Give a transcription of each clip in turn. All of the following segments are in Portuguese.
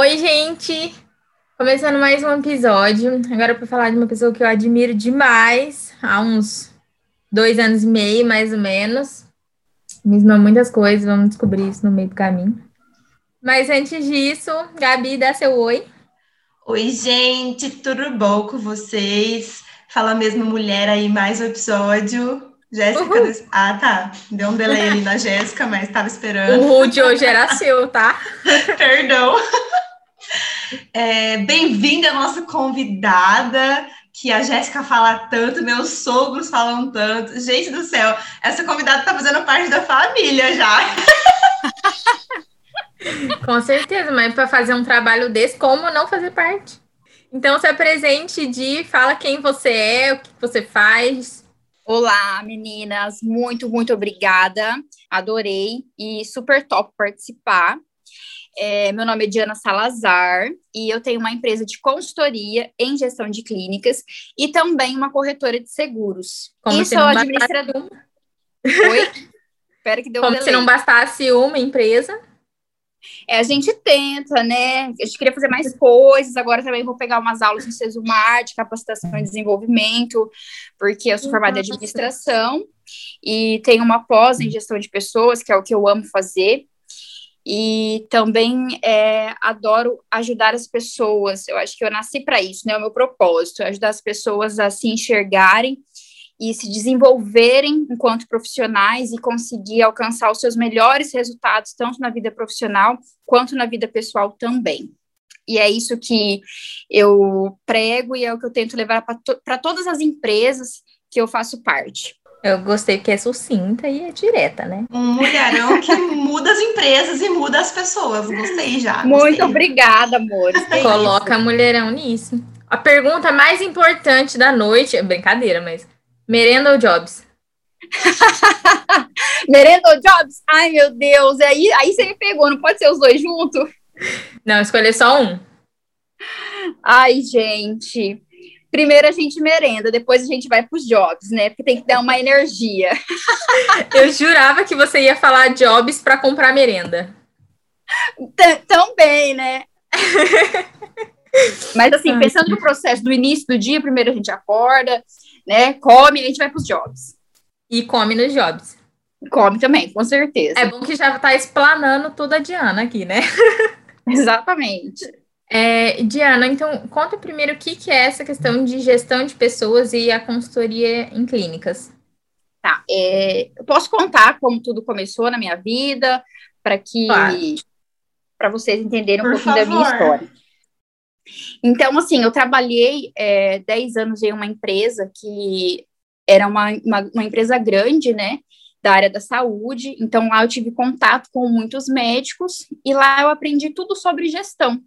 Oi, gente! Começando mais um episódio. Agora para falar de uma pessoa que eu admiro demais, há uns dois anos e meio, mais ou menos. Me ensinou muitas coisas, vamos descobrir isso no meio do caminho. Mas antes disso, Gabi, dá seu oi. Oi, gente, tudo bom com vocês? Fala mesmo mulher aí, mais um episódio. Jéssica. Des... Ah, tá. Deu um delay ali na Jéssica, mas estava esperando. O de hoje era seu, tá? Perdão. É, Bem-vinda a nossa convidada, que a Jéssica fala tanto, meus sogros falam tanto. Gente do céu, essa convidada está fazendo parte da família já. Com certeza, mas para fazer um trabalho desse, como não fazer parte? Então, se apresente, de fala quem você é, o que você faz. Olá, meninas, muito, muito obrigada. Adorei e super top participar. É, meu nome é Diana Salazar e eu tenho uma empresa de consultoria em gestão de clínicas e também uma corretora de seguros. Como e sou administradora. Oi? Espera que deu Como um se não bastasse uma empresa. É, a gente tenta, né? A gente queria fazer mais coisas. Agora também vou pegar umas aulas no Sesumar de capacitação e desenvolvimento, porque eu sou formada em administração e tenho uma pós em gestão de pessoas, que é o que eu amo fazer. E também é, adoro ajudar as pessoas. Eu acho que eu nasci para isso, né? É o meu propósito, ajudar as pessoas a se enxergarem e se desenvolverem enquanto profissionais e conseguir alcançar os seus melhores resultados, tanto na vida profissional quanto na vida pessoal também. E é isso que eu prego e é o que eu tento levar para to todas as empresas que eu faço parte. Eu gostei que é sucinta e é direta, né? Um mulherão que muda as empresas e muda as pessoas. Gostei já. Gostei. Muito obrigada, amor. Coloca mulherão nisso. A pergunta mais importante da noite, é brincadeira, mas Merenda ou Jobs? Merenda ou Jobs? Ai, meu Deus. Aí, aí você me pegou, não pode ser os dois juntos? Não, escolher só um. Ai, gente. Primeiro a gente merenda, depois a gente vai para os jobs, né? Porque tem que dar uma energia. Eu jurava que você ia falar jobs para comprar merenda. T Também, né? Mas assim, pensando no processo do início do dia, primeiro a gente acorda, né? Come, a gente vai para os jobs. E come nos jobs. Come também, com certeza. É bom que já está explanando tudo a Diana aqui, né? Exatamente. É, Diana, então conta primeiro o que, que é essa questão de gestão de pessoas e a consultoria em clínicas. Tá, é, eu posso contar como tudo começou na minha vida, para que claro. para vocês entenderem um Por pouquinho favor. da minha história. Então, assim, eu trabalhei é, 10 anos em uma empresa que era uma, uma, uma, empresa grande, né, da área da saúde. Então, lá eu tive contato com muitos médicos e lá eu aprendi tudo sobre gestão.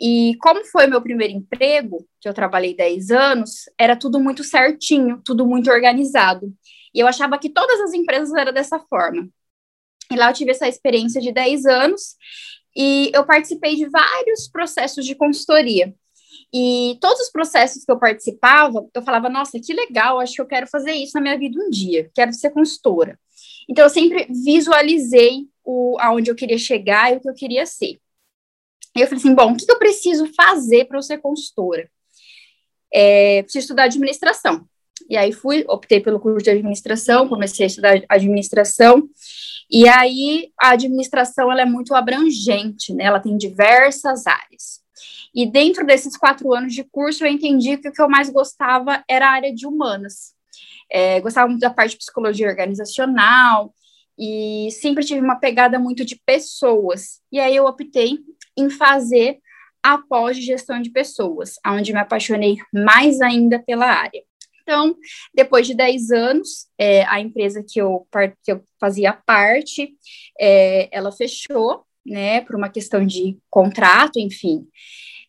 E como foi meu primeiro emprego, que eu trabalhei 10 anos, era tudo muito certinho, tudo muito organizado. E eu achava que todas as empresas eram dessa forma. E lá eu tive essa experiência de 10 anos e eu participei de vários processos de consultoria. E todos os processos que eu participava, eu falava, nossa, que legal, acho que eu quero fazer isso na minha vida um dia, quero ser consultora. Então, eu sempre visualizei o, aonde eu queria chegar e o que eu queria ser. E eu falei assim, bom, o que eu preciso fazer para eu ser consultora? É, preciso estudar administração. E aí fui, optei pelo curso de administração, comecei a estudar administração, e aí a administração ela é muito abrangente, né? Ela tem diversas áreas. E dentro desses quatro anos de curso, eu entendi que o que eu mais gostava era a área de humanas. É, gostava muito da parte de psicologia organizacional e sempre tive uma pegada muito de pessoas. E aí eu optei em fazer a pós de gestão de pessoas, onde me apaixonei mais ainda pela área. Então, depois de 10 anos, é, a empresa que eu, que eu fazia parte, é, ela fechou, né, por uma questão de contrato, enfim.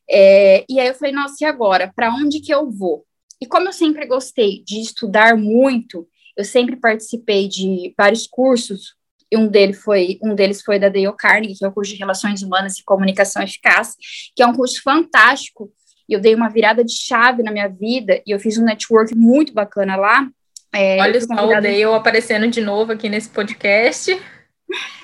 É, e aí eu falei, nossa, e agora? Para onde que eu vou? E como eu sempre gostei de estudar muito, eu sempre participei de vários cursos, um deles foi, um deles foi da Dale Carnegie, que é o curso de Relações Humanas e Comunicação Eficaz, que é um curso fantástico, e eu dei uma virada de chave na minha vida e eu fiz um network muito bacana lá. É, Olha só o Dale aparecendo de novo aqui nesse podcast.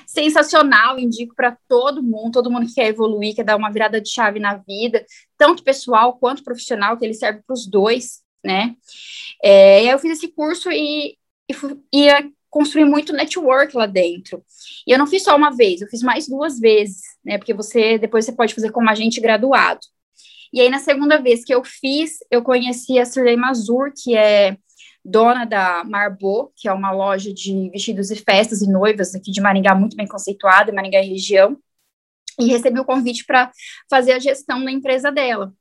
sensacional, indico para todo mundo, todo mundo que quer evoluir, quer dar uma virada de chave na vida, tanto pessoal quanto profissional, que ele serve para os dois, né? É, e eu fiz esse curso e, e ia construir muito network lá dentro. E eu não fiz só uma vez, eu fiz mais duas vezes, né? Porque você depois você pode fazer como agente graduado. E aí, na segunda vez que eu fiz, eu conheci a Sirley Mazur, que é dona da Marbo, que é uma loja de vestidos e festas e noivas aqui de Maringá, muito bem conceituada, Maringá e região, e recebi o convite para fazer a gestão da empresa dela.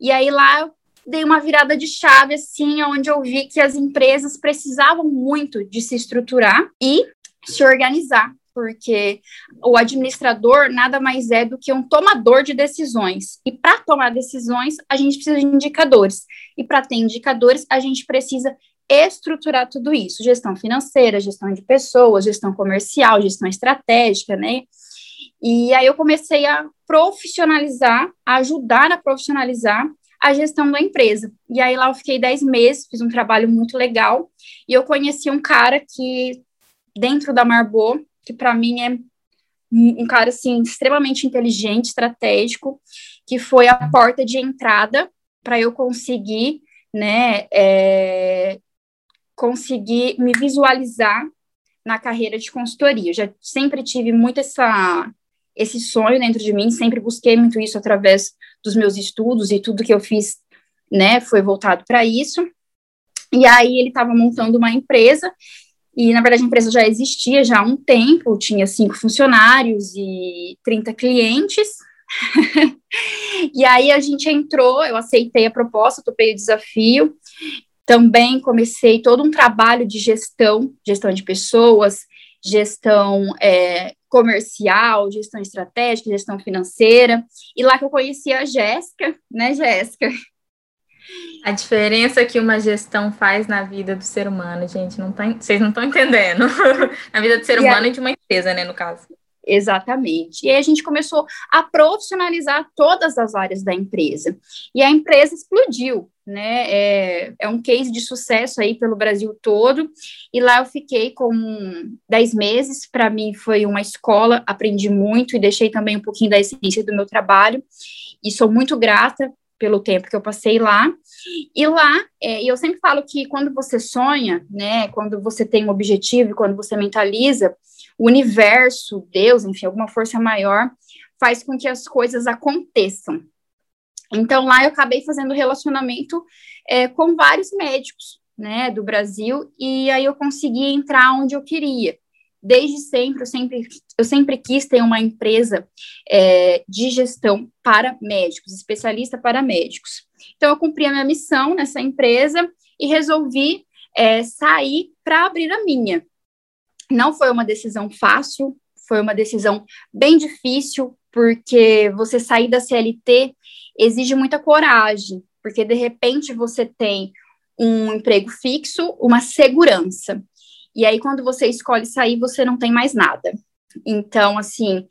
E aí lá dei uma virada de chave, assim, onde eu vi que as empresas precisavam muito de se estruturar e se organizar porque o administrador nada mais é do que um tomador de decisões. E para tomar decisões, a gente precisa de indicadores. E para ter indicadores, a gente precisa estruturar tudo isso: gestão financeira, gestão de pessoas, gestão comercial, gestão estratégica, né? E aí eu comecei a profissionalizar, a ajudar a profissionalizar a gestão da empresa. E aí lá eu fiquei 10 meses, fiz um trabalho muito legal, e eu conheci um cara que, dentro da Marbo, que para mim é um cara assim extremamente inteligente, estratégico, que foi a porta de entrada para eu conseguir, né, é, conseguir me visualizar na carreira de consultoria. Eu já sempre tive muito essa esse sonho dentro de mim, sempre busquei muito isso através dos meus estudos e tudo que eu fiz, né, foi voltado para isso. E aí ele estava montando uma empresa e, na verdade, a empresa já existia já há um tempo, tinha cinco funcionários e 30 clientes. e aí a gente entrou, eu aceitei a proposta, topei o desafio. Também comecei todo um trabalho de gestão, gestão de pessoas, gestão é, comercial, gestão estratégica, gestão financeira. E lá que eu conheci a Jéssica, né, Jéssica? A diferença que uma gestão faz na vida do ser humano, gente, não tá, vocês não estão entendendo. na vida do ser e humano e de uma empresa, né, no caso. Exatamente. E aí a gente começou a profissionalizar todas as áreas da empresa. E a empresa explodiu, né? É, é um case de sucesso aí pelo Brasil todo. E lá eu fiquei com 10 meses. Para mim foi uma escola, aprendi muito e deixei também um pouquinho da essência do meu trabalho. E sou muito grata pelo tempo que eu passei lá. E lá, é, eu sempre falo que quando você sonha, né, quando você tem um objetivo, quando você mentaliza, o universo, Deus, enfim, alguma força maior, faz com que as coisas aconteçam. Então, lá eu acabei fazendo relacionamento é, com vários médicos, né, do Brasil, e aí eu consegui entrar onde eu queria desde sempre eu sempre, eu sempre quis ter uma empresa é, de gestão para médicos, especialista para médicos. Então, eu cumpri a minha missão nessa empresa e resolvi é, sair para abrir a minha. Não foi uma decisão fácil, foi uma decisão bem difícil, porque você sair da CLT exige muita coragem, porque de repente você tem um emprego fixo, uma segurança. E aí, quando você escolhe sair, você não tem mais nada. Então, assim,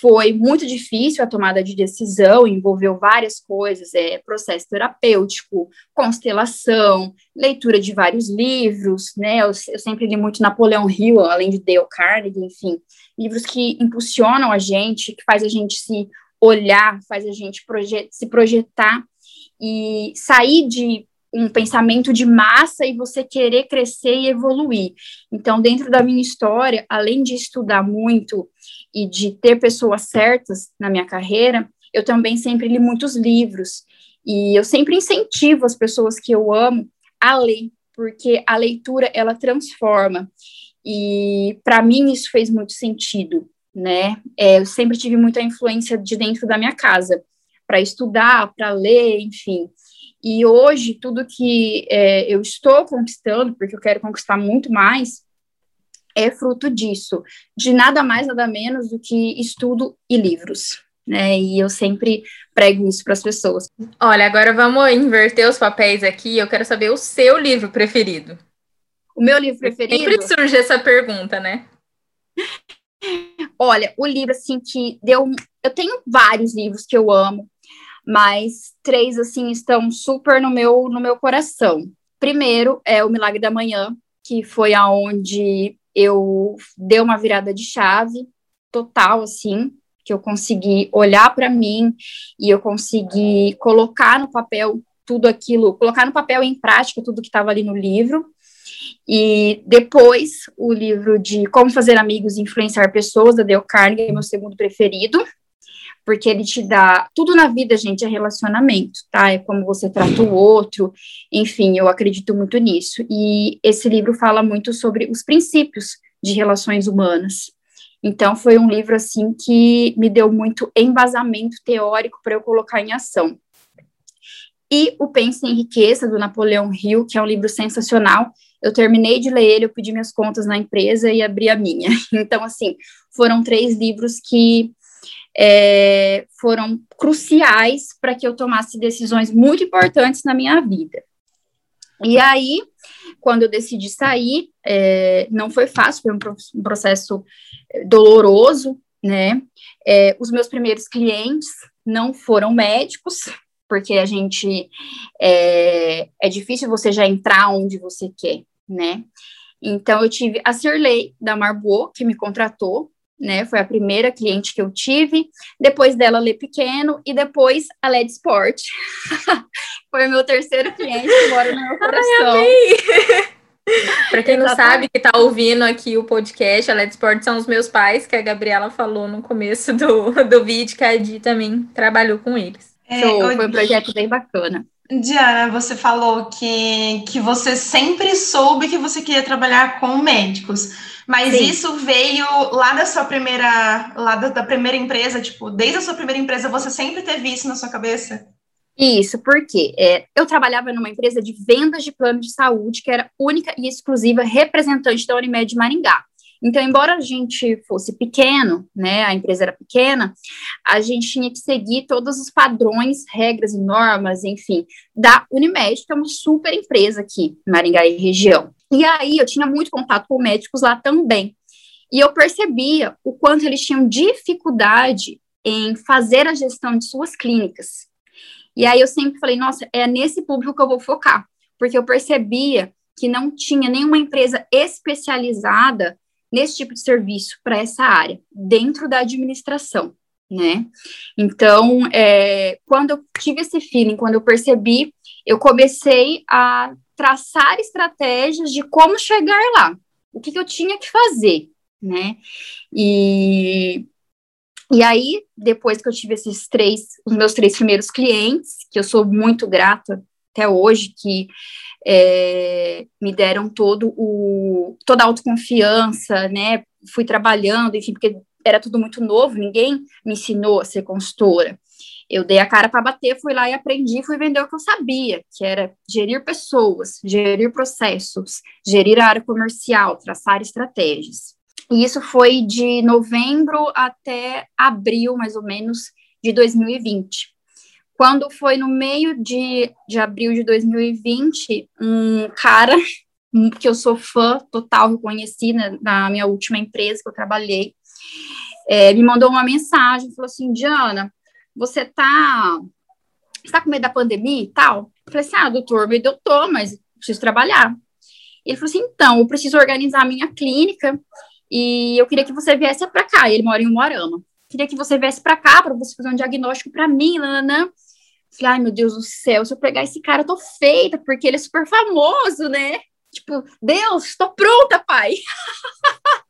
foi muito difícil a tomada de decisão, envolveu várias coisas, é, processo terapêutico, constelação, leitura de vários livros, né, eu, eu, sempre li muito Napoleão Hill, além de Dale Carnegie, enfim, livros que impulsionam a gente, que faz a gente se olhar, faz a gente projet se projetar e sair de um pensamento de massa e você querer crescer e evoluir. Então, dentro da minha história, além de estudar muito e de ter pessoas certas na minha carreira, eu também sempre li muitos livros. E eu sempre incentivo as pessoas que eu amo a ler, porque a leitura ela transforma. E para mim isso fez muito sentido, né? É, eu sempre tive muita influência de dentro da minha casa para estudar, para ler, enfim. E hoje, tudo que é, eu estou conquistando, porque eu quero conquistar muito mais, é fruto disso, de nada mais, nada menos do que estudo e livros. Né, e eu sempre prego isso para as pessoas. Olha, agora vamos inverter os papéis aqui. Eu quero saber o seu livro preferido. O meu livro preferido. Sempre surge essa pergunta, né? Olha, o livro assim que deu. Eu tenho vários livros que eu amo, mas três assim estão super no meu no meu coração. Primeiro é o Milagre da Manhã, que foi aonde eu dei uma virada de chave total, assim, que eu consegui olhar para mim e eu consegui colocar no papel tudo aquilo, colocar no papel em prática tudo que estava ali no livro. E depois, o livro de Como Fazer Amigos e Influenciar Pessoas, da Dale Carnegie, é meu segundo preferido, porque ele te dá tudo na vida, gente, é relacionamento, tá? É como você trata o outro, enfim, eu acredito muito nisso. E esse livro fala muito sobre os princípios de relações humanas. Então, foi um livro, assim, que me deu muito embasamento teórico para eu colocar em ação. E o Pense em Riqueza, do Napoleão Hill, que é um livro sensacional. Eu terminei de ler ele, eu pedi minhas contas na empresa e abri a minha. Então, assim, foram três livros que é, foram cruciais para que eu tomasse decisões muito importantes na minha vida. E aí, quando eu decidi sair, é, não foi fácil, foi um, processo doloroso, né? É, os meus primeiros clientes não foram médicos, porque a gente é, é difícil você já entrar onde você quer, né? Então eu tive a Cirlei da Marbo que me contratou, né? Foi a primeira cliente que eu tive. Depois dela, Lê Pequeno e depois a LED Sport. Foi o meu terceiro cliente que mora no meu coração. Para quem não sabe que está ouvindo aqui o podcast, a LED Sport são os meus pais, que a Gabriela falou no começo do, do vídeo, que a Edi também trabalhou com eles. É, foi um projeto bem bacana. Diana, você falou que, que você sempre soube que você queria trabalhar com médicos, mas Sim. isso veio lá da sua primeira, lá da, da, primeira empresa, tipo, desde a sua primeira empresa, você sempre teve isso na sua cabeça? Isso, porque é, eu trabalhava numa empresa de vendas de plano de saúde, que era única e exclusiva representante da Unimed Maringá. Então, embora a gente fosse pequeno, né, a empresa era pequena, a gente tinha que seguir todos os padrões, regras e normas, enfim, da Unimed, que é uma super empresa aqui, Maringá e região. E aí eu tinha muito contato com médicos lá também. E eu percebia o quanto eles tinham dificuldade em fazer a gestão de suas clínicas. E aí eu sempre falei, nossa, é nesse público que eu vou focar, porque eu percebia que não tinha nenhuma empresa especializada nesse tipo de serviço para essa área, dentro da administração, né? Então, é, quando eu tive esse feeling, quando eu percebi, eu comecei a traçar estratégias de como chegar lá, o que, que eu tinha que fazer, né? E, e aí, depois que eu tive esses três, os meus três primeiros clientes, que eu sou muito grata até hoje, que é, me deram todo o, toda a autoconfiança, né? Fui trabalhando, enfim, porque era tudo muito novo, ninguém me ensinou a ser consultora. Eu dei a cara para bater, fui lá e aprendi, fui vender o que eu sabia, que era gerir pessoas, gerir processos, gerir a área comercial, traçar estratégias. E isso foi de novembro até abril, mais ou menos, de 2020. Quando foi no meio de, de abril de 2020, um cara que eu sou fã total, reconhecida na minha última empresa que eu trabalhei, é, me mandou uma mensagem, falou assim, Diana, você tá, você tá com medo da pandemia e tal? Eu falei assim, ah, doutor, medo eu tô, mas preciso trabalhar. Ele falou assim, então, eu preciso organizar a minha clínica e eu queria que você viesse para cá. Ele mora em Umuarama. Queria que você viesse para cá para você fazer um diagnóstico para mim, nananã. Falei, ai meu Deus do céu, se eu pegar esse cara, eu tô feita, porque ele é super famoso, né? Tipo, Deus, estou pronta, pai.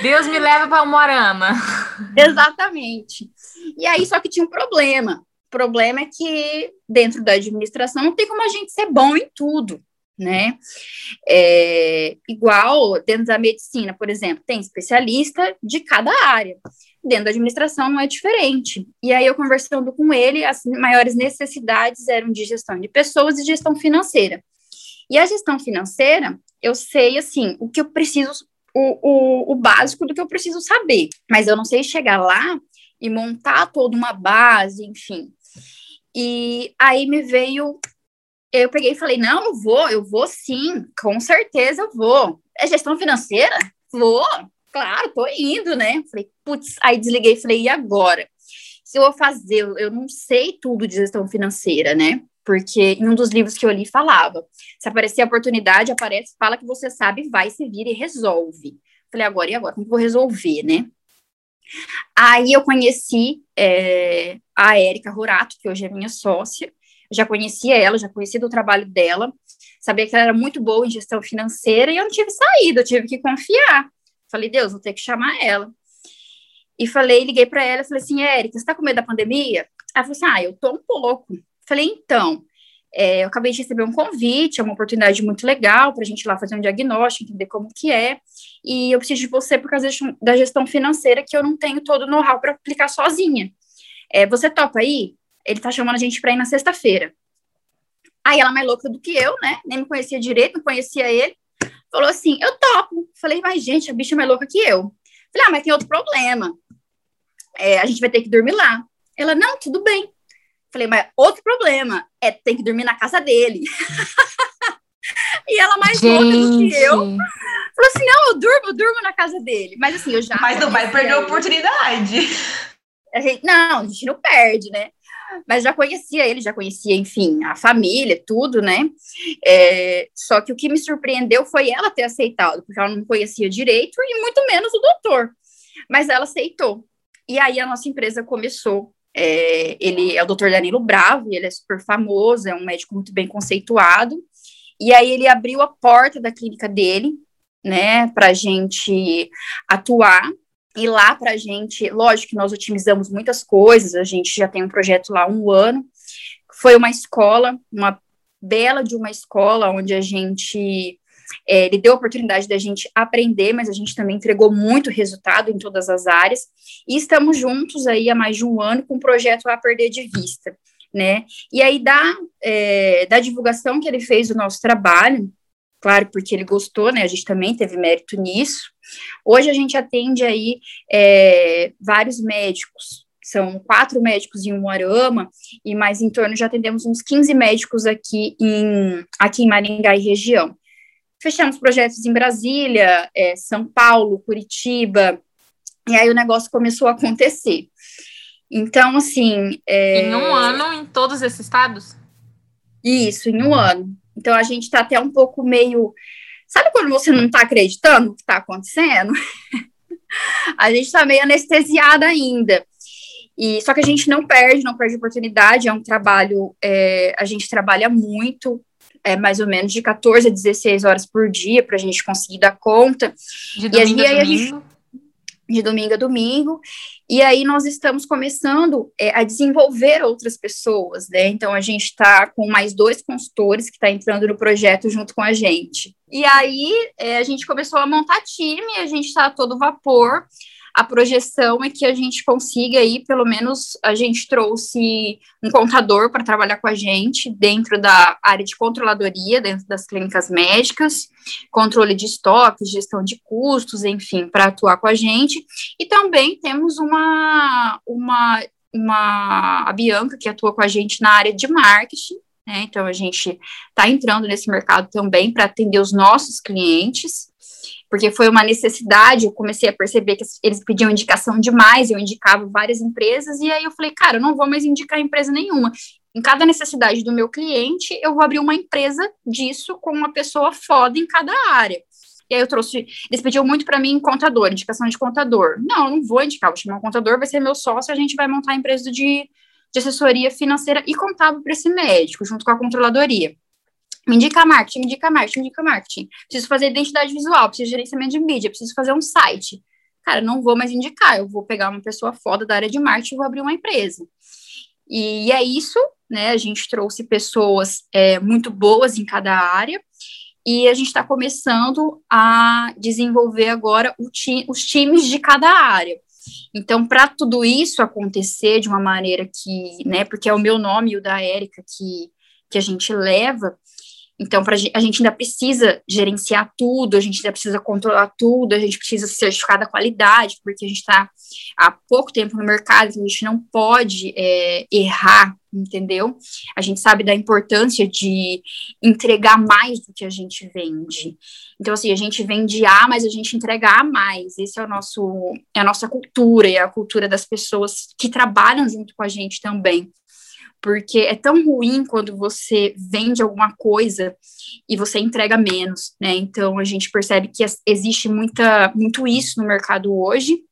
Deus me leva para o Morama. Exatamente. E aí, só que tinha um problema. O problema é que dentro da administração não tem como a gente ser bom em tudo, né? É, igual dentro da medicina, por exemplo, tem especialista de cada área dentro da administração não é diferente. E aí, eu conversando com ele, as maiores necessidades eram de gestão de pessoas e gestão financeira. E a gestão financeira, eu sei, assim, o que eu preciso, o, o, o básico do que eu preciso saber, mas eu não sei chegar lá e montar toda uma base, enfim. E aí me veio, eu peguei e falei, não, eu vou, eu vou sim, com certeza eu vou. É gestão financeira? Vou, claro, tô indo, né? Falei, putz, aí desliguei falei, e agora? Se eu vou fazer, eu não sei tudo de gestão financeira, né? porque em um dos livros que eu li falava: se aparecer a oportunidade, aparece, fala que você sabe, vai, se vira e resolve. Falei, agora e agora? Como vou resolver, né? Aí eu conheci é, a Érica Rorato, que hoje é minha sócia, já conhecia ela, já conhecia do trabalho dela, sabia que ela era muito boa em gestão financeira e eu não tive saída, eu tive que confiar. Falei, Deus, vou ter que chamar ela. E falei, liguei para ela, falei assim, Érica, você tá com medo da pandemia? Ela falou assim, ah, eu tô um pouco. Falei, então, é, eu acabei de receber um convite, é uma oportunidade muito legal para a gente ir lá fazer um diagnóstico, entender como que é, e eu preciso de você por causa da gestão financeira, que eu não tenho todo o know-how para aplicar sozinha. É, você topa aí? Ele tá chamando a gente para ir na sexta-feira. Aí ela mais louca do que eu, né? Nem me conhecia direito, não conhecia ele. Falou assim, eu topo. Falei, mas gente, a bicha é mais louca que eu. Falei, ah, mas tem outro problema. É, a gente vai ter que dormir lá. Ela, não, tudo bem. Falei, mas outro problema é ter que dormir na casa dele. e ela mais Gente. louca do que eu. Falou assim: não, eu durmo, eu durmo na casa dele. Mas assim, eu já. Mas não vai perder a oportunidade. A gente, não, a gente não perde, né? Mas já conhecia ele, já conhecia, enfim, a família, tudo, né? É, só que o que me surpreendeu foi ela ter aceitado, porque ela não conhecia direito e muito menos o doutor. Mas ela aceitou. E aí a nossa empresa começou é, ele é o Dr. Danilo Bravo, ele é super famoso, é um médico muito bem conceituado. E aí ele abriu a porta da clínica dele, né, para gente atuar. E lá para a gente, lógico que nós otimizamos muitas coisas, a gente já tem um projeto lá há um ano. Foi uma escola, uma bela de uma escola, onde a gente é, ele deu a oportunidade da gente aprender, mas a gente também entregou muito resultado em todas as áreas. E estamos juntos aí há mais de um ano com o projeto A Perder de Vista, né? E aí, da, é, da divulgação que ele fez do nosso trabalho, claro, porque ele gostou, né? A gente também teve mérito nisso. Hoje a gente atende aí é, vários médicos, são quatro médicos em um arama, e mais em torno já atendemos uns 15 médicos aqui em, aqui em Maringá e região. Fechamos projetos em Brasília, é, São Paulo, Curitiba, e aí o negócio começou a acontecer. Então, assim. É... Em um ano, em todos esses estados? Isso, em um ano. Então, a gente está até um pouco meio. Sabe quando você não está acreditando no que está acontecendo? a gente está meio anestesiada ainda. E, só que a gente não perde, não perde oportunidade, é um trabalho, é, a gente trabalha muito, é, mais ou menos de 14 a 16 horas por dia para a gente conseguir dar conta. De domingo e a, a domingo? De domingo a domingo, e aí nós estamos começando é, a desenvolver outras pessoas, né? Então a gente está com mais dois consultores que estão tá entrando no projeto junto com a gente. E aí é, a gente começou a montar time, a gente está todo vapor a projeção é que a gente consiga aí, pelo menos a gente trouxe um contador para trabalhar com a gente dentro da área de controladoria, dentro das clínicas médicas, controle de estoques, gestão de custos, enfim, para atuar com a gente. E também temos uma, uma, uma a Bianca que atua com a gente na área de marketing, né? Então a gente está entrando nesse mercado também para atender os nossos clientes porque foi uma necessidade, eu comecei a perceber que eles pediam indicação demais, eu indicava várias empresas, e aí eu falei, cara, eu não vou mais indicar empresa nenhuma. Em cada necessidade do meu cliente, eu vou abrir uma empresa disso com uma pessoa foda em cada área. E aí eu trouxe, eles pediam muito para mim contador, indicação de contador. Não, eu não vou indicar, vou chamar um contador, vai ser meu sócio, a gente vai montar a empresa de, de assessoria financeira e contábil para esse médico, junto com a controladoria. Me indica marketing, me indica marketing, me indica marketing. Preciso fazer identidade visual, preciso gerenciamento de mídia, preciso fazer um site. Cara, não vou mais indicar, eu vou pegar uma pessoa foda da área de marketing e vou abrir uma empresa. E é isso, né? A gente trouxe pessoas é, muito boas em cada área e a gente está começando a desenvolver agora ti os times de cada área. Então, para tudo isso acontecer de uma maneira que, né, porque é o meu nome e o da Érica que, que a gente leva, então, pra, a gente ainda precisa gerenciar tudo, a gente ainda precisa controlar tudo, a gente precisa certificar da qualidade, porque a gente está há pouco tempo no mercado, então a gente não pode é, errar, entendeu? A gente sabe da importância de entregar mais do que a gente vende. Então, assim, a gente vende A, mas a gente entrega A mais. Esse é o nosso, é a nossa cultura, e é a cultura das pessoas que trabalham junto com a gente também porque é tão ruim quando você vende alguma coisa e você entrega menos, né? Então a gente percebe que existe muita, muito isso no mercado hoje.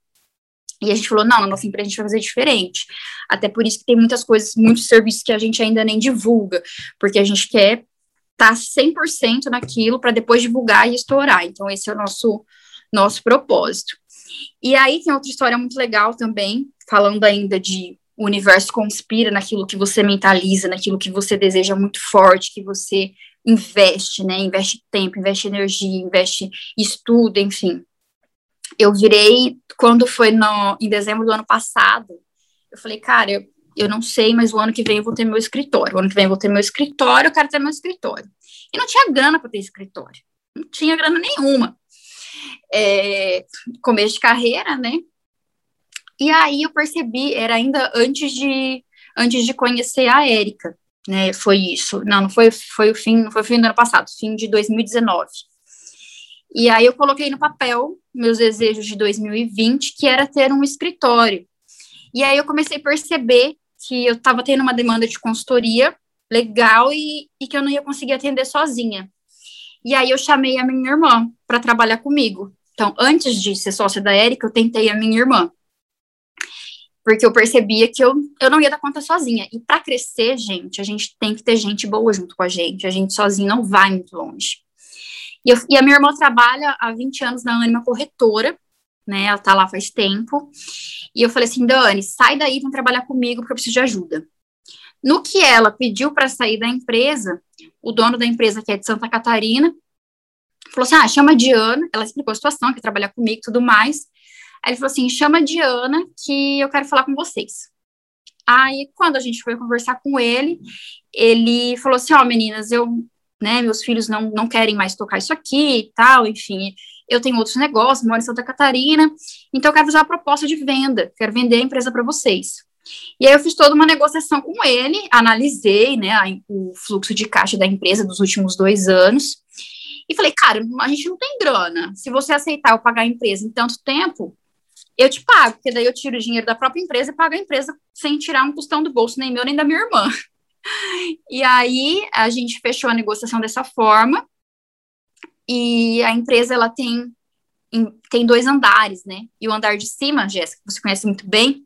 E a gente falou, não, na nossa empresa a gente vai fazer diferente. Até por isso que tem muitas coisas, muitos serviços que a gente ainda nem divulga, porque a gente quer estar tá 100% naquilo para depois divulgar e estourar. Então esse é o nosso nosso propósito. E aí tem outra história muito legal também, falando ainda de o universo conspira naquilo que você mentaliza, naquilo que você deseja muito forte, que você investe, né? Investe tempo, investe energia, investe estudo, enfim. Eu virei, quando foi no, em dezembro do ano passado, eu falei, cara, eu, eu não sei, mas o ano que vem eu vou ter meu escritório. O ano que vem eu vou ter meu escritório, eu quero ter meu escritório. E não tinha grana para ter escritório. Não tinha grana nenhuma. É, começo de carreira, né? E aí eu percebi, era ainda antes de antes de conhecer a Érica, né? Foi isso. Não, não foi foi o fim, não foi o fim do ano passado, fim de 2019. E aí eu coloquei no papel meus desejos de 2020, que era ter um escritório. E aí eu comecei a perceber que eu estava tendo uma demanda de consultoria legal e, e que eu não ia conseguir atender sozinha. E aí eu chamei a minha irmã para trabalhar comigo. Então, antes de ser sócia da Érica, eu tentei a minha irmã porque eu percebia que eu, eu não ia dar conta sozinha. E para crescer, gente, a gente tem que ter gente boa junto com a gente. A gente sozinho não vai muito longe. E, eu, e a minha irmã trabalha há 20 anos na Anima Corretora, né? Ela tá lá faz tempo. E eu falei assim, Dani, sai daí, vem trabalhar comigo, porque eu preciso de ajuda. No que ela pediu para sair da empresa, o dono da empresa, que é de Santa Catarina, falou assim: ah, chama a Diana. Ela explicou a situação, que trabalhar comigo e tudo mais. Aí ele falou assim: chama a Diana que eu quero falar com vocês. Aí, quando a gente foi conversar com ele, ele falou assim: Ó, oh, meninas, eu, né, meus filhos não, não querem mais tocar isso aqui e tal, enfim, eu tenho outros negócios, moro em Santa Catarina, então eu quero fazer uma proposta de venda, quero vender a empresa para vocês. E aí eu fiz toda uma negociação com ele, analisei, né, o fluxo de caixa da empresa dos últimos dois anos, e falei, cara, a gente não tem grana. Se você aceitar eu pagar a empresa em tanto tempo, eu te pago, porque daí eu tiro o dinheiro da própria empresa e pago a empresa sem tirar um custão do bolso, nem meu, nem da minha irmã. E aí a gente fechou a negociação dessa forma, e a empresa ela tem, tem dois andares, né? E o andar de cima, Jéssica, que você conhece muito bem,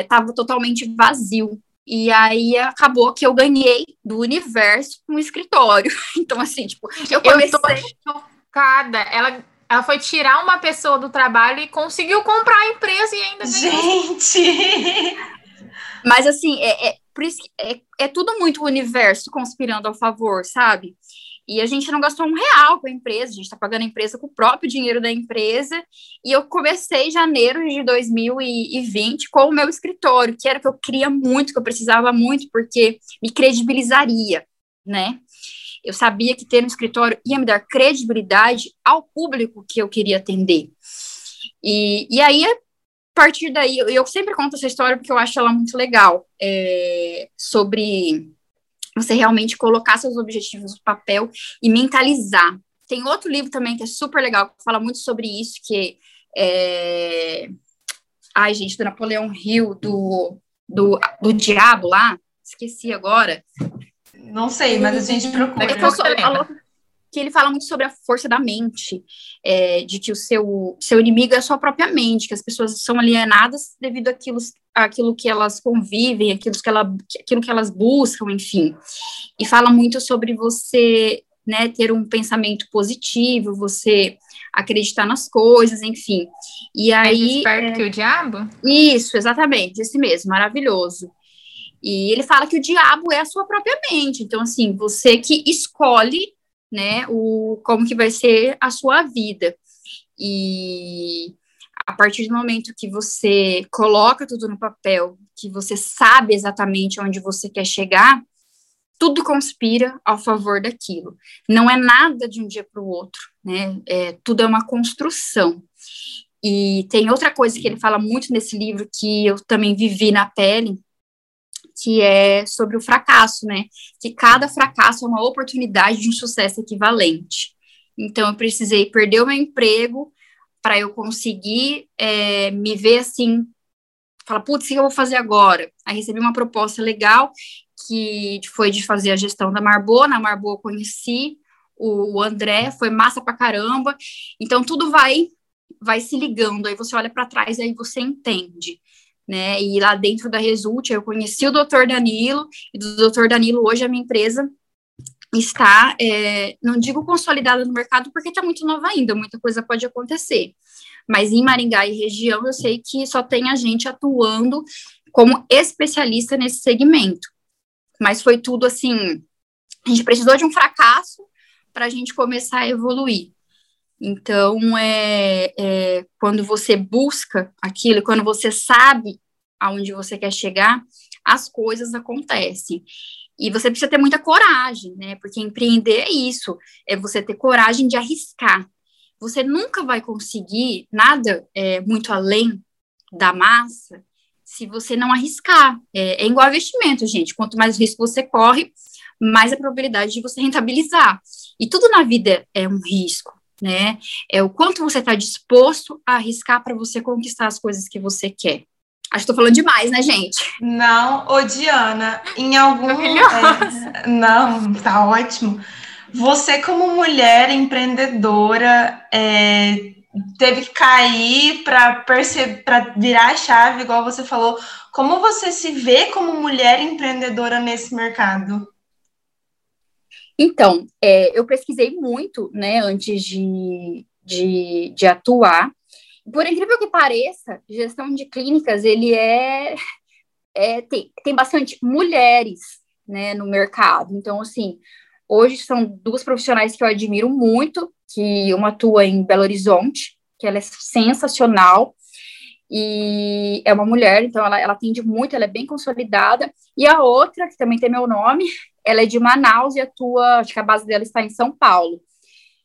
estava é, totalmente vazio. E aí acabou que eu ganhei do universo um escritório. Então, assim, tipo, eu comecei. Eu tô chocada. Ela ela foi tirar uma pessoa do trabalho e conseguiu comprar a empresa e ainda Gente! Mas assim, é, é, por isso é, é tudo muito o universo conspirando ao favor, sabe? E a gente não gastou um real com a empresa, a gente está pagando a empresa com o próprio dinheiro da empresa. E eu comecei em janeiro de 2020 com o meu escritório, que era o que eu queria muito, que eu precisava muito, porque me credibilizaria, né? Eu sabia que ter um escritório ia me dar credibilidade ao público que eu queria atender. E, e aí, a partir daí, eu, eu sempre conto essa história porque eu acho ela muito legal, é, sobre você realmente colocar seus objetivos no papel e mentalizar. Tem outro livro também que é super legal, que fala muito sobre isso, que é... Ai, gente, do Napoleão Hill, do, do, do Diabo lá, esqueci agora. Não sei, mas a gente procura. É que ele fala muito sobre a força da mente, é, de que o seu, seu inimigo é a sua própria mente, que as pessoas são alienadas devido àquilo, àquilo que elas convivem, aquilo que, ela, aquilo que elas buscam, enfim. E fala muito sobre você né, ter um pensamento positivo, você acreditar nas coisas, enfim. E aí. Mais é, que o diabo? Isso, exatamente, esse mesmo, maravilhoso. E ele fala que o diabo é a sua própria mente. Então, assim, você que escolhe, né, o, como que vai ser a sua vida. E a partir do momento que você coloca tudo no papel, que você sabe exatamente onde você quer chegar, tudo conspira ao favor daquilo. Não é nada de um dia para o outro, né? É, tudo é uma construção. E tem outra coisa que ele fala muito nesse livro que eu também vivi na pele, que é sobre o fracasso, né? Que cada fracasso é uma oportunidade de um sucesso equivalente. Então, eu precisei perder o meu emprego para eu conseguir é, me ver assim fala, putz, o que eu vou fazer agora? Aí recebi uma proposta legal, que foi de fazer a gestão da Marbô, na Marbô eu conheci o André, foi massa pra caramba, então tudo vai vai se ligando, aí você olha para trás, aí você entende, né, e lá dentro da Result, eu conheci o doutor Danilo, e do doutor Danilo, hoje a minha empresa está, é, não digo consolidada no mercado, porque está muito nova ainda, muita coisa pode acontecer, mas em Maringá e região eu sei que só tem a gente atuando como especialista nesse segmento. Mas foi tudo assim, a gente precisou de um fracasso para a gente começar a evoluir. Então, é, é, quando você busca aquilo, quando você sabe aonde você quer chegar, as coisas acontecem. E você precisa ter muita coragem, né? Porque empreender é isso, é você ter coragem de arriscar você nunca vai conseguir nada é, muito além da massa se você não arriscar. É, é igual investimento, gente. Quanto mais risco você corre, mais a probabilidade de você rentabilizar. E tudo na vida é um risco, né? É o quanto você está disposto a arriscar para você conquistar as coisas que você quer. Acho que estou falando demais, né, gente? Não, ô Diana, em algum. É, não, tá ótimo. Você, como mulher empreendedora, é, teve que cair para virar a chave, igual você falou. Como você se vê como mulher empreendedora nesse mercado? Então, é, eu pesquisei muito, né, antes de, de, de atuar. Por incrível que pareça, gestão de clínicas, ele é, é tem, tem bastante mulheres, né, no mercado. Então, assim, Hoje são duas profissionais que eu admiro muito, que uma atua em Belo Horizonte, que ela é sensacional, e é uma mulher, então ela, ela atende muito, ela é bem consolidada, e a outra, que também tem meu nome, ela é de Manaus e atua, acho que a base dela está em São Paulo.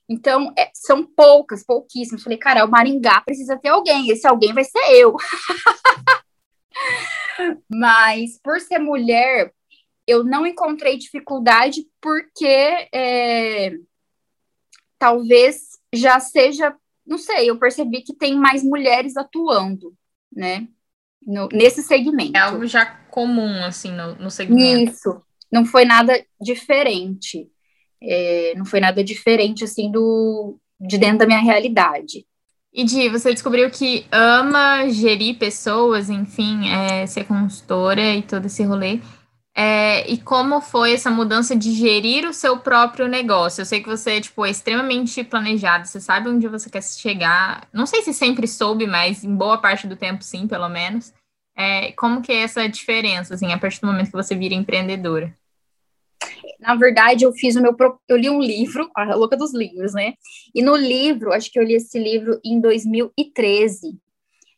Então, é, são poucas, pouquíssimas. Falei, cara, o Maringá precisa ter alguém, esse alguém vai ser eu. Mas, por ser mulher, eu não encontrei dificuldade porque é, talvez já seja, não sei, eu percebi que tem mais mulheres atuando, né? No, nesse segmento. É algo já comum, assim, no, no segmento. Isso, não foi nada diferente. É, não foi nada diferente, assim, do, de dentro da minha realidade. E Di, você descobriu que ama gerir pessoas, enfim, é, ser consultora e todo esse rolê. É, e como foi essa mudança de gerir o seu próprio negócio? Eu sei que você tipo, é extremamente planejado, você sabe onde você quer chegar. Não sei se sempre soube, mas em boa parte do tempo, sim, pelo menos. É, como que é essa diferença, assim, a partir do momento que você vira empreendedora? Na verdade, eu fiz o meu. Eu li um livro, a louca dos livros, né? E no livro, acho que eu li esse livro em 2013.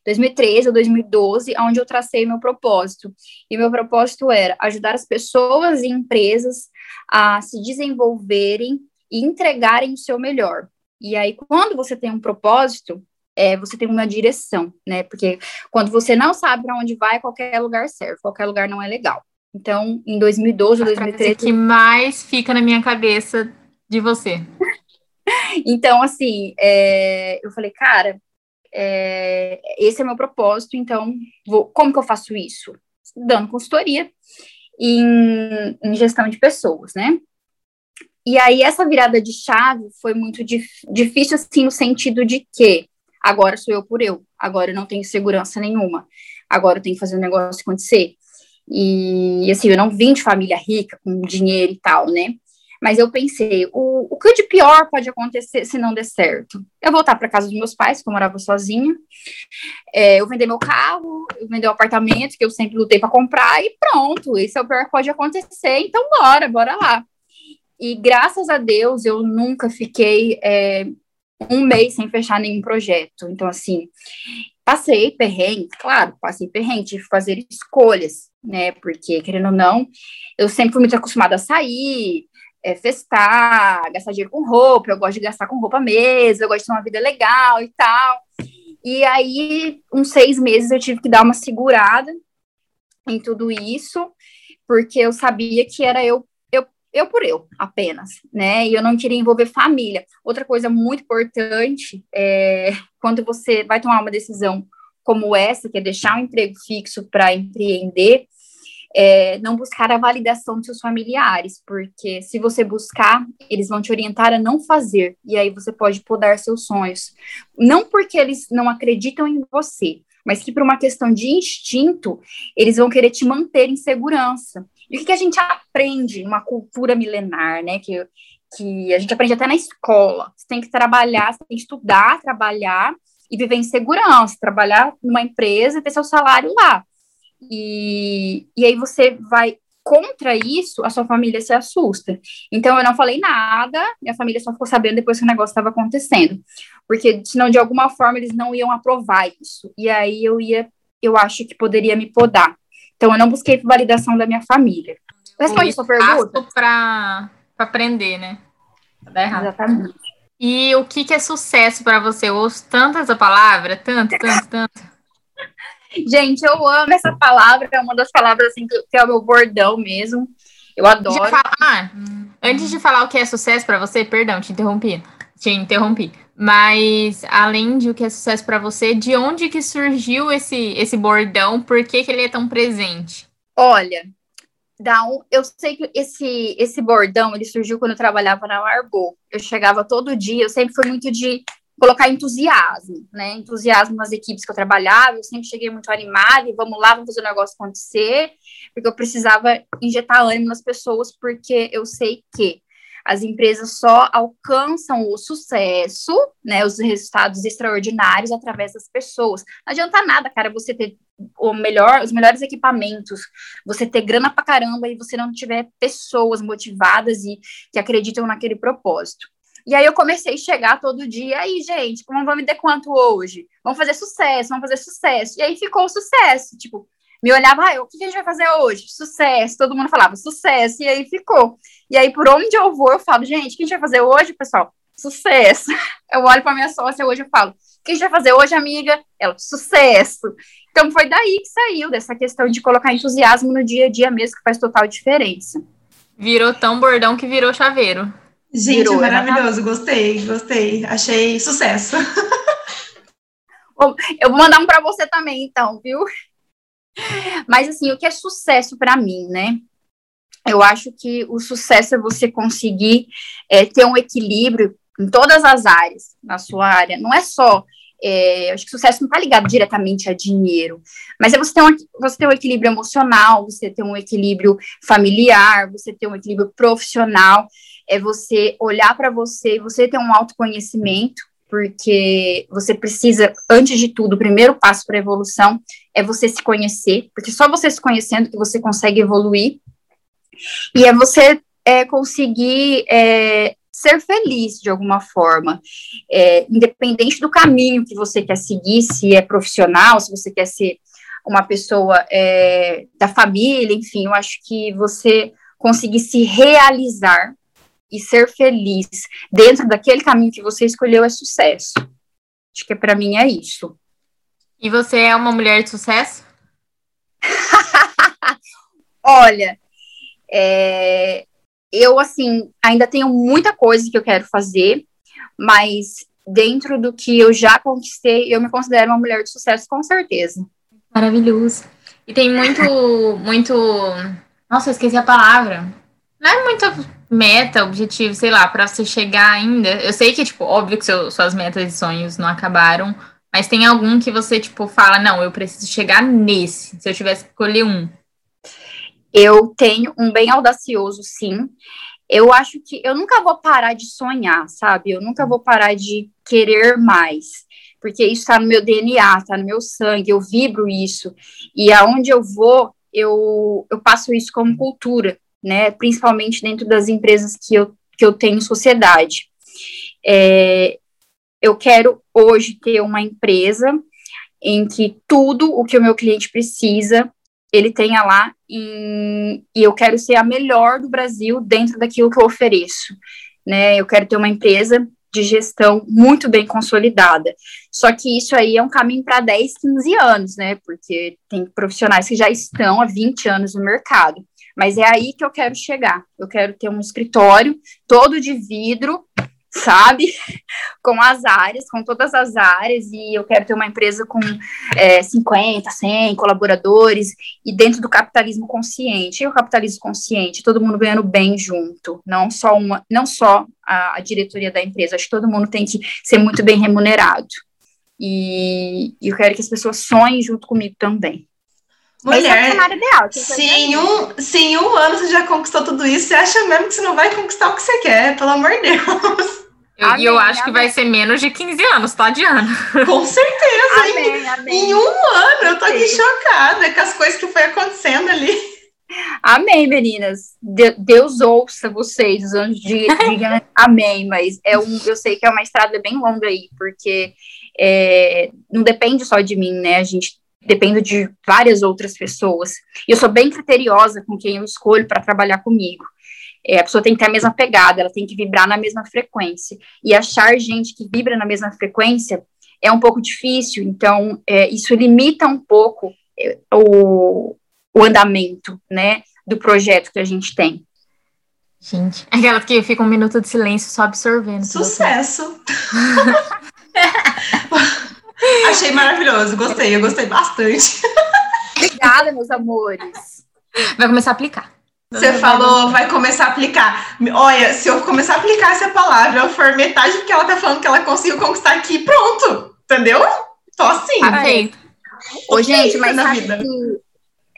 2013 ou 2012, onde eu tracei meu propósito. E meu propósito era ajudar as pessoas e empresas a se desenvolverem e entregarem o seu melhor. E aí, quando você tem um propósito, é, você tem uma direção, né? Porque quando você não sabe para onde vai, qualquer lugar serve, qualquer lugar não é legal. Então, em 2012 ou 2013. que mais fica na minha cabeça de você. então, assim, é, eu falei, cara, é, esse é meu propósito, então, vou, como que eu faço isso? Dando consultoria em, em gestão de pessoas, né? E aí, essa virada de chave foi muito dif difícil, assim, no sentido de que agora sou eu por eu, agora eu não tenho segurança nenhuma, agora eu tenho que fazer o um negócio acontecer. E, assim, eu não vim de família rica, com dinheiro e tal, né? Mas eu pensei, o, o que de pior pode acontecer se não der certo? Eu voltar para casa dos meus pais, que eu morava sozinha, é, eu vender meu carro, eu vender o apartamento que eu sempre lutei para comprar e pronto, esse é o pior que pode acontecer, então bora, bora lá. E graças a Deus eu nunca fiquei é, um mês sem fechar nenhum projeto. Então, assim, passei perrengue, claro, passei perrengue, tive que fazer escolhas, né? Porque, querendo ou não, eu sempre fui muito acostumada a sair, é, festar, gastar dinheiro com roupa, eu gosto de gastar com roupa mesmo, eu gosto de ter uma vida legal e tal. E aí, uns seis meses, eu tive que dar uma segurada em tudo isso, porque eu sabia que era eu, eu, eu por eu apenas, né? E eu não queria envolver família. Outra coisa muito importante é quando você vai tomar uma decisão como essa, que é deixar um emprego fixo para empreender, é, não buscar a validação dos seus familiares, porque se você buscar, eles vão te orientar a não fazer, e aí você pode podar seus sonhos. Não porque eles não acreditam em você, mas que por uma questão de instinto, eles vão querer te manter em segurança. E o que, que a gente aprende numa cultura milenar, né? Que, que a gente aprende até na escola. Você tem que trabalhar, você tem que estudar, trabalhar e viver em segurança, trabalhar numa empresa e ter seu salário lá. E, e aí você vai contra isso, a sua família se assusta. Então eu não falei nada, minha família só ficou sabendo depois que o negócio estava acontecendo. Porque senão de alguma forma eles não iam aprovar isso. E aí eu ia, eu acho que poderia me podar. Então eu não busquei validação da minha família. Responde sua pergunta. para aprender, né? Tá errado. Exatamente. E o que, que é sucesso para você? Eu ouço tanto essa palavra, tanto, tanto, tanto. Gente, eu amo essa palavra, é uma das palavras assim, que é o meu bordão mesmo. Eu adoro. De falar, antes de falar o que é sucesso para você, perdão, te interrompi. Te interrompi. Mas além de o que é sucesso para você, de onde que surgiu esse esse bordão? Por que, que ele é tão presente? Olha, dá um, eu sei que esse esse bordão ele surgiu quando eu trabalhava na Margot. Eu chegava todo dia, eu sempre fui muito de colocar entusiasmo, né? Entusiasmo nas equipes que eu trabalhava, eu sempre cheguei muito animada e vamos lá, vamos fazer o negócio acontecer, porque eu precisava injetar ânimo nas pessoas, porque eu sei que as empresas só alcançam o sucesso, né, os resultados extraordinários através das pessoas. Não adianta nada, cara, você ter o melhor, os melhores equipamentos, você ter grana pra caramba e você não tiver pessoas motivadas e que acreditam naquele propósito. E aí eu comecei a chegar todo dia, aí, gente, como vamos me quanto hoje? Vamos fazer sucesso, vamos fazer sucesso. E aí ficou o sucesso, tipo, me olhava, ah, o que a gente vai fazer hoje? Sucesso, todo mundo falava sucesso, e aí ficou. E aí, por onde eu vou, eu falo, gente, o que a gente vai fazer hoje, pessoal? Sucesso. Eu olho para minha sócia hoje e falo, o que a gente vai fazer hoje, amiga? Ela, sucesso. Então, foi daí que saiu, dessa questão de colocar entusiasmo no dia a dia mesmo, que faz total diferença. Virou tão bordão que virou chaveiro. Gente, Virou, maravilhoso, gostei, gostei, achei sucesso. Eu vou mandar um para você também, então, viu? Mas assim, o que é sucesso para mim, né? Eu acho que o sucesso é você conseguir é, ter um equilíbrio em todas as áreas na sua área. Não é só é, acho que sucesso não está ligado diretamente a dinheiro, mas é você ter, um, você ter um equilíbrio emocional, você ter um equilíbrio familiar, você ter um equilíbrio profissional é você olhar para você, você ter um autoconhecimento, porque você precisa, antes de tudo, o primeiro passo para a evolução é você se conhecer, porque só você se conhecendo que você consegue evoluir, e é você é, conseguir é, ser feliz de alguma forma, é, independente do caminho que você quer seguir, se é profissional, se você quer ser uma pessoa é, da família, enfim, eu acho que você conseguir se realizar e ser feliz dentro daquele caminho que você escolheu é sucesso. Acho que para mim é isso. E você é uma mulher de sucesso? Olha, é, eu assim ainda tenho muita coisa que eu quero fazer, mas dentro do que eu já conquistei, eu me considero uma mulher de sucesso com certeza. Maravilhoso. E tem muito, muito. Nossa, eu esqueci a palavra. Não é muito meta, objetivo, sei lá, para você chegar ainda. Eu sei que, tipo, óbvio que seu, suas metas e sonhos não acabaram, mas tem algum que você, tipo, fala, não, eu preciso chegar nesse, se eu tivesse que escolher um. Eu tenho um bem audacioso, sim. Eu acho que eu nunca vou parar de sonhar, sabe? Eu nunca vou parar de querer mais porque isso está no meu DNA, está no meu sangue, eu vibro isso. E aonde eu vou, eu, eu passo isso como cultura né, principalmente dentro das empresas que eu, que eu tenho sociedade. É, eu quero hoje ter uma empresa em que tudo o que o meu cliente precisa, ele tenha lá, em, e eu quero ser a melhor do Brasil dentro daquilo que eu ofereço. Né? Eu quero ter uma empresa de gestão muito bem consolidada. Só que isso aí é um caminho para 10, 15 anos, né? Porque tem profissionais que já estão há 20 anos no mercado. Mas é aí que eu quero chegar. Eu quero ter um escritório todo de vidro, sabe? Com as áreas, com todas as áreas, e eu quero ter uma empresa com é, 50, 100 colaboradores, e dentro do capitalismo consciente. E o capitalismo consciente, todo mundo ganhando bem junto, não só, uma, não só a, a diretoria da empresa, acho que todo mundo tem que ser muito bem remunerado. E, e eu quero que as pessoas sonhem junto comigo também. Mulher, ideal, se, em um, se em um ano você já conquistou tudo isso, você acha mesmo que você não vai conquistar o que você quer, pelo amor de Deus. Eu, amém, e eu acho amém. que vai ser menos de 15 anos, tá, Diana? Com certeza. amém, em, amém. em um ano, eu tô aqui chocada com as coisas que foi acontecendo ali. Amém, meninas. De Deus ouça vocês, os anjos digam amém, mas é um, eu sei que é uma estrada bem longa aí, porque é, não depende só de mim, né? A gente dependo de várias outras pessoas. E eu sou bem criteriosa com quem eu escolho para trabalhar comigo. É, a pessoa tem que ter a mesma pegada, ela tem que vibrar na mesma frequência. E achar gente que vibra na mesma frequência é um pouco difícil, então é, isso limita um pouco é, o, o andamento, né, do projeto que a gente tem. Gente, aquela que fica um minuto de silêncio só absorvendo. Sucesso! Achei maravilhoso, gostei, eu gostei bastante. Obrigada, meus amores. Vai começar a aplicar. Você falou, vai começar a aplicar. Olha, se eu começar a aplicar essa palavra, eu for metade do que ela tá falando que ela conseguiu conquistar aqui, pronto. Entendeu? Tô assim. Perfeito. Ô, gente, mas sabe vida. que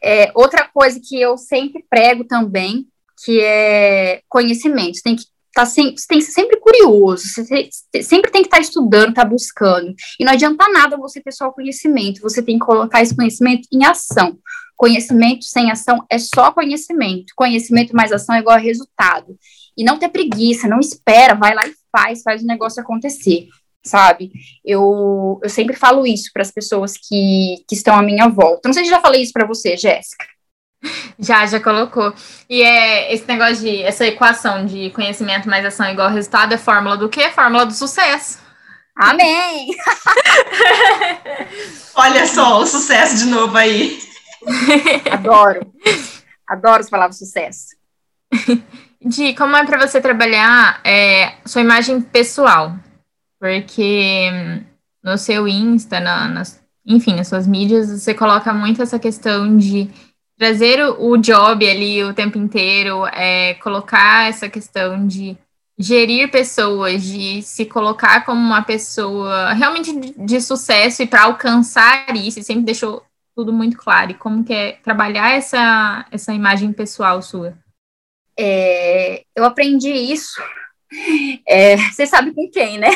é, outra coisa que eu sempre prego também, que é conhecimento. Tem que tá sempre, tem que ser sempre curioso, você sempre tem que estar tá estudando, estar tá buscando. E não adianta nada você ter só o conhecimento, você tem que colocar esse conhecimento em ação. Conhecimento sem ação é só conhecimento. Conhecimento mais ação é igual a resultado. E não ter preguiça, não espera, vai lá e faz, faz o negócio acontecer, sabe? Eu, eu sempre falo isso para as pessoas que, que estão à minha volta. Não sei se já falei isso para você, Jéssica. Já, já colocou. E é esse negócio de essa equação de conhecimento mais ação igual resultado é fórmula do quê? Fórmula do sucesso. Amém! Olha só o sucesso de novo aí. Adoro. Adoro as palavras sucesso. Di, como é para você trabalhar é, sua imagem pessoal? Porque no seu Insta, na, nas, enfim, nas suas mídias, você coloca muito essa questão de trazer o, o job ali o tempo inteiro, é, colocar essa questão de gerir pessoas, de se colocar como uma pessoa realmente de, de sucesso e para alcançar isso, sempre deixou tudo muito claro. E como que é trabalhar essa, essa imagem pessoal sua? É, eu aprendi isso. É, você sabe com quem, né?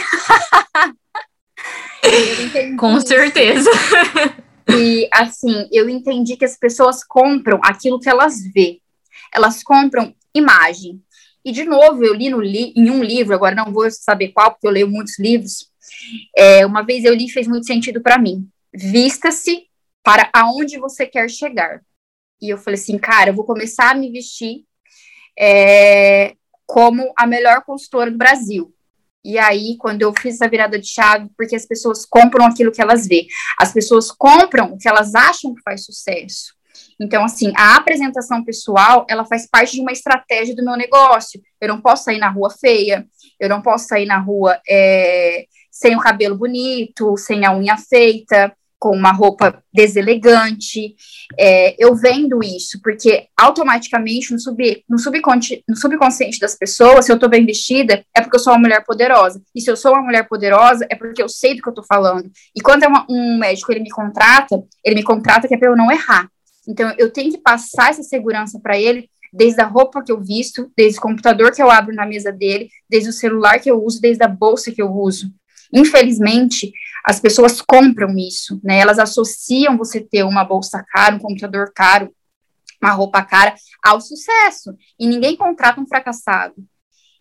com certeza. E, assim, eu entendi que as pessoas compram aquilo que elas vê. Elas compram imagem. E, de novo, eu li no li em um livro, agora não vou saber qual, porque eu leio muitos livros. É, uma vez eu li fez muito sentido para mim. Vista-se para aonde você quer chegar. E eu falei assim, cara, eu vou começar a me vestir é, como a melhor consultora do Brasil. E aí, quando eu fiz essa virada de chave, porque as pessoas compram aquilo que elas vê, as pessoas compram o que elas acham que faz sucesso. Então, assim, a apresentação pessoal, ela faz parte de uma estratégia do meu negócio. Eu não posso sair na rua feia, eu não posso sair na rua é, sem o cabelo bonito, sem a unha feita, com uma roupa deselegante. É, eu vendo isso, porque automaticamente no, sub, no, subconsciente, no subconsciente das pessoas, se eu estou bem vestida, é porque eu sou uma mulher poderosa. E se eu sou uma mulher poderosa, é porque eu sei do que eu estou falando. E quando é uma, um médico, ele me contrata, ele me contrata que é para eu não errar. Então, eu tenho que passar essa segurança para ele, desde a roupa que eu visto, desde o computador que eu abro na mesa dele, desde o celular que eu uso, desde a bolsa que eu uso. Infelizmente, as pessoas compram isso, né? Elas associam você ter uma bolsa cara, um computador caro, uma roupa cara ao sucesso. E ninguém contrata um fracassado.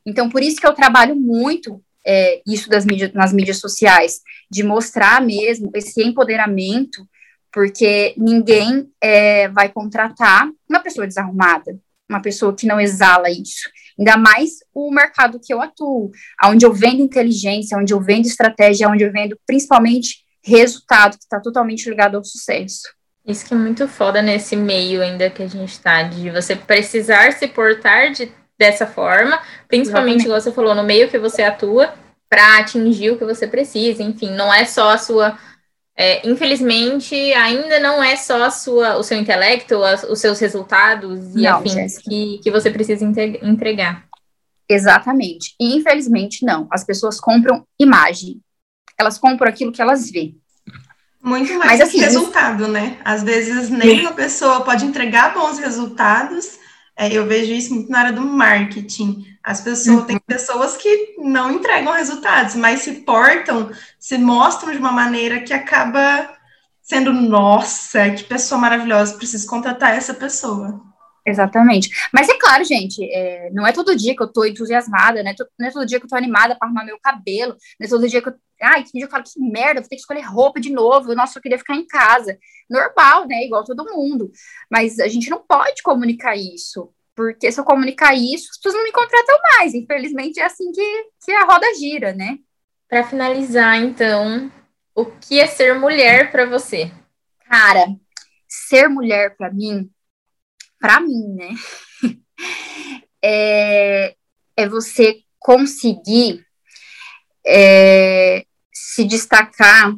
Então, por isso que eu trabalho muito é, isso das nas mídias sociais, de mostrar mesmo esse empoderamento, porque ninguém é, vai contratar uma pessoa desarrumada, uma pessoa que não exala isso. Ainda mais o mercado que eu atuo, onde eu vendo inteligência, onde eu vendo estratégia, onde eu vendo principalmente resultado, que está totalmente ligado ao sucesso. Isso que é muito foda nesse meio ainda que a gente está, de você precisar se portar de dessa forma, principalmente, igual você falou, no meio que você atua, para atingir o que você precisa. Enfim, não é só a sua. É, infelizmente, ainda não é só a sua, o seu intelecto, a, os seus resultados e não, afins que, que você precisa entregar. Exatamente. E infelizmente, não. As pessoas compram imagem. Elas compram aquilo que elas vêem. Muito mais Mas, assim, resultado, né? Às vezes nem uma pessoa pode entregar bons resultados. É, eu vejo isso muito na área do marketing. As pessoas, uhum. tem pessoas que não entregam resultados, mas se portam, se mostram de uma maneira que acaba sendo, nossa, que pessoa maravilhosa, preciso contratar essa pessoa. Exatamente. Mas é claro, gente, é, não é todo dia que eu tô entusiasmada, né? Não é todo dia que eu tô animada para arrumar meu cabelo, não é todo dia que eu. Ai, que dia eu falo que merda, vou ter que escolher roupa de novo. Nossa, eu queria ficar em casa. Normal, né? Igual todo mundo. Mas a gente não pode comunicar isso. Porque se eu comunicar isso, as pessoas não me contratam mais. Infelizmente, é assim que, que a roda gira, né? Para finalizar, então, o que é ser mulher para você? Cara, ser mulher para mim para mim, né? é, é você conseguir é, se destacar,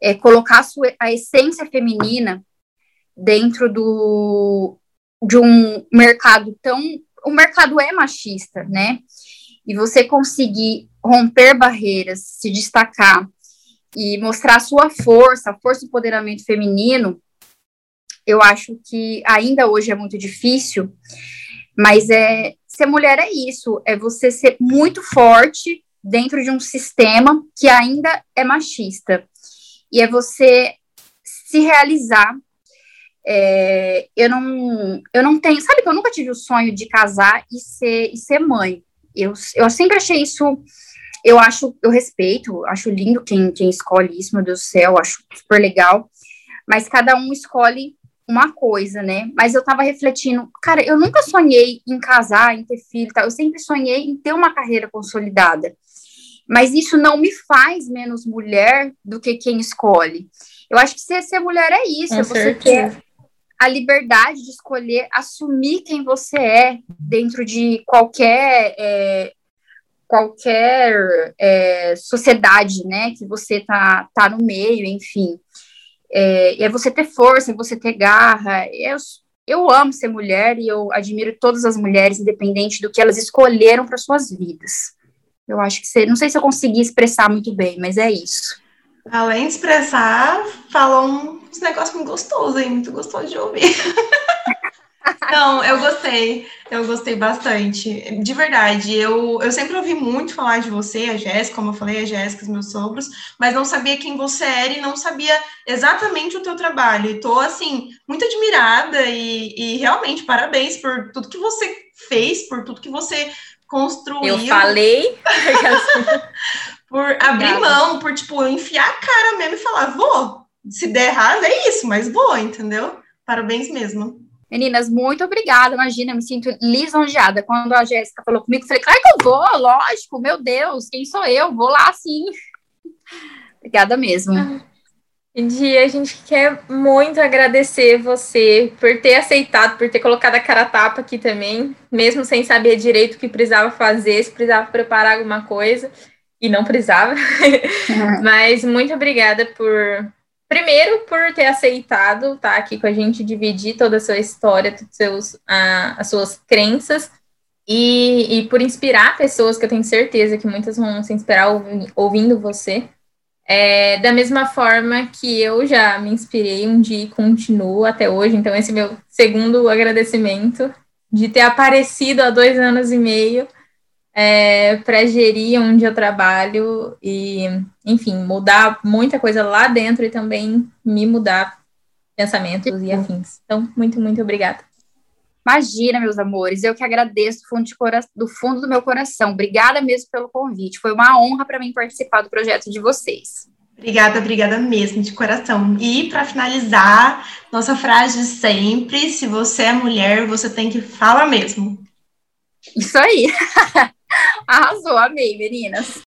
é, colocar a, sua, a essência feminina dentro do, de um mercado tão. O mercado é machista, né? E você conseguir romper barreiras, se destacar e mostrar a sua força, a força do empoderamento feminino, eu acho que ainda hoje é muito difícil, mas é ser mulher é isso, é você ser muito forte dentro de um sistema que ainda é machista. E é você se realizar. É, eu não eu não tenho, sabe que eu nunca tive o sonho de casar e ser e ser mãe. Eu, eu sempre achei isso eu acho, eu respeito, acho lindo quem, quem escolhe isso, meu Deus do céu, acho super legal, mas cada um escolhe uma coisa, né? Mas eu tava refletindo, cara, eu nunca sonhei em casar, em ter filho, tá? eu sempre sonhei em ter uma carreira consolidada. Mas isso não me faz menos mulher do que quem escolhe. Eu acho que ser, ser mulher é isso, é você ter a liberdade de escolher assumir quem você é dentro de qualquer é, qualquer é, sociedade, né, que você tá, tá no meio, enfim. É, é você ter força, é você ter garra. Eu, eu amo ser mulher e eu admiro todas as mulheres, independente do que elas escolheram para suas vidas. Eu acho que você, não sei se eu consegui expressar muito bem, mas é isso. Além de expressar, falou uns negócios muito gostosos aí, muito gostoso de ouvir. Não, eu gostei. Eu gostei bastante. De verdade, eu, eu sempre ouvi muito falar de você, a Jéssica, como eu falei, a Jéssica, os meus sogros, mas não sabia quem você era e não sabia exatamente o teu trabalho. E tô, assim, muito admirada e, e realmente parabéns por tudo que você fez, por tudo que você construiu. Eu falei. por abrir mão, por, tipo, enfiar a cara mesmo e falar, vou. Se der errado, é isso, mas vou, entendeu? Parabéns mesmo. Meninas, muito obrigada. Imagina, eu me sinto lisonjeada. Quando a Jéssica falou comigo, eu falei, claro que eu vou, lógico, meu Deus, quem sou eu? Vou lá sim. obrigada mesmo. Di, a gente quer muito agradecer você por ter aceitado, por ter colocado a cara a tapa aqui também, mesmo sem saber direito o que precisava fazer, se precisava preparar alguma coisa, e não precisava. Mas muito obrigada por, Primeiro, por ter aceitado estar tá aqui com a gente, dividir toda a sua história, todas seus, a, as suas crenças, e, e, por inspirar pessoas, que eu tenho certeza que muitas vão se inspirar ouvindo você. É, da mesma forma que eu já me inspirei um dia e continuo até hoje, então esse é meu segundo agradecimento de ter aparecido há dois anos e meio é, para gerir onde eu trabalho e, enfim, mudar muita coisa lá dentro e também me mudar pensamentos e afins. Então, muito, muito obrigada. Imagina, meus amores, eu que agradeço do fundo, do, fundo do meu coração. Obrigada mesmo pelo convite. Foi uma honra para mim participar do projeto de vocês. Obrigada, obrigada mesmo, de coração. E para finalizar, nossa frase de sempre: se você é mulher, você tem que falar mesmo. Isso aí. Arrasou, amei, meninas.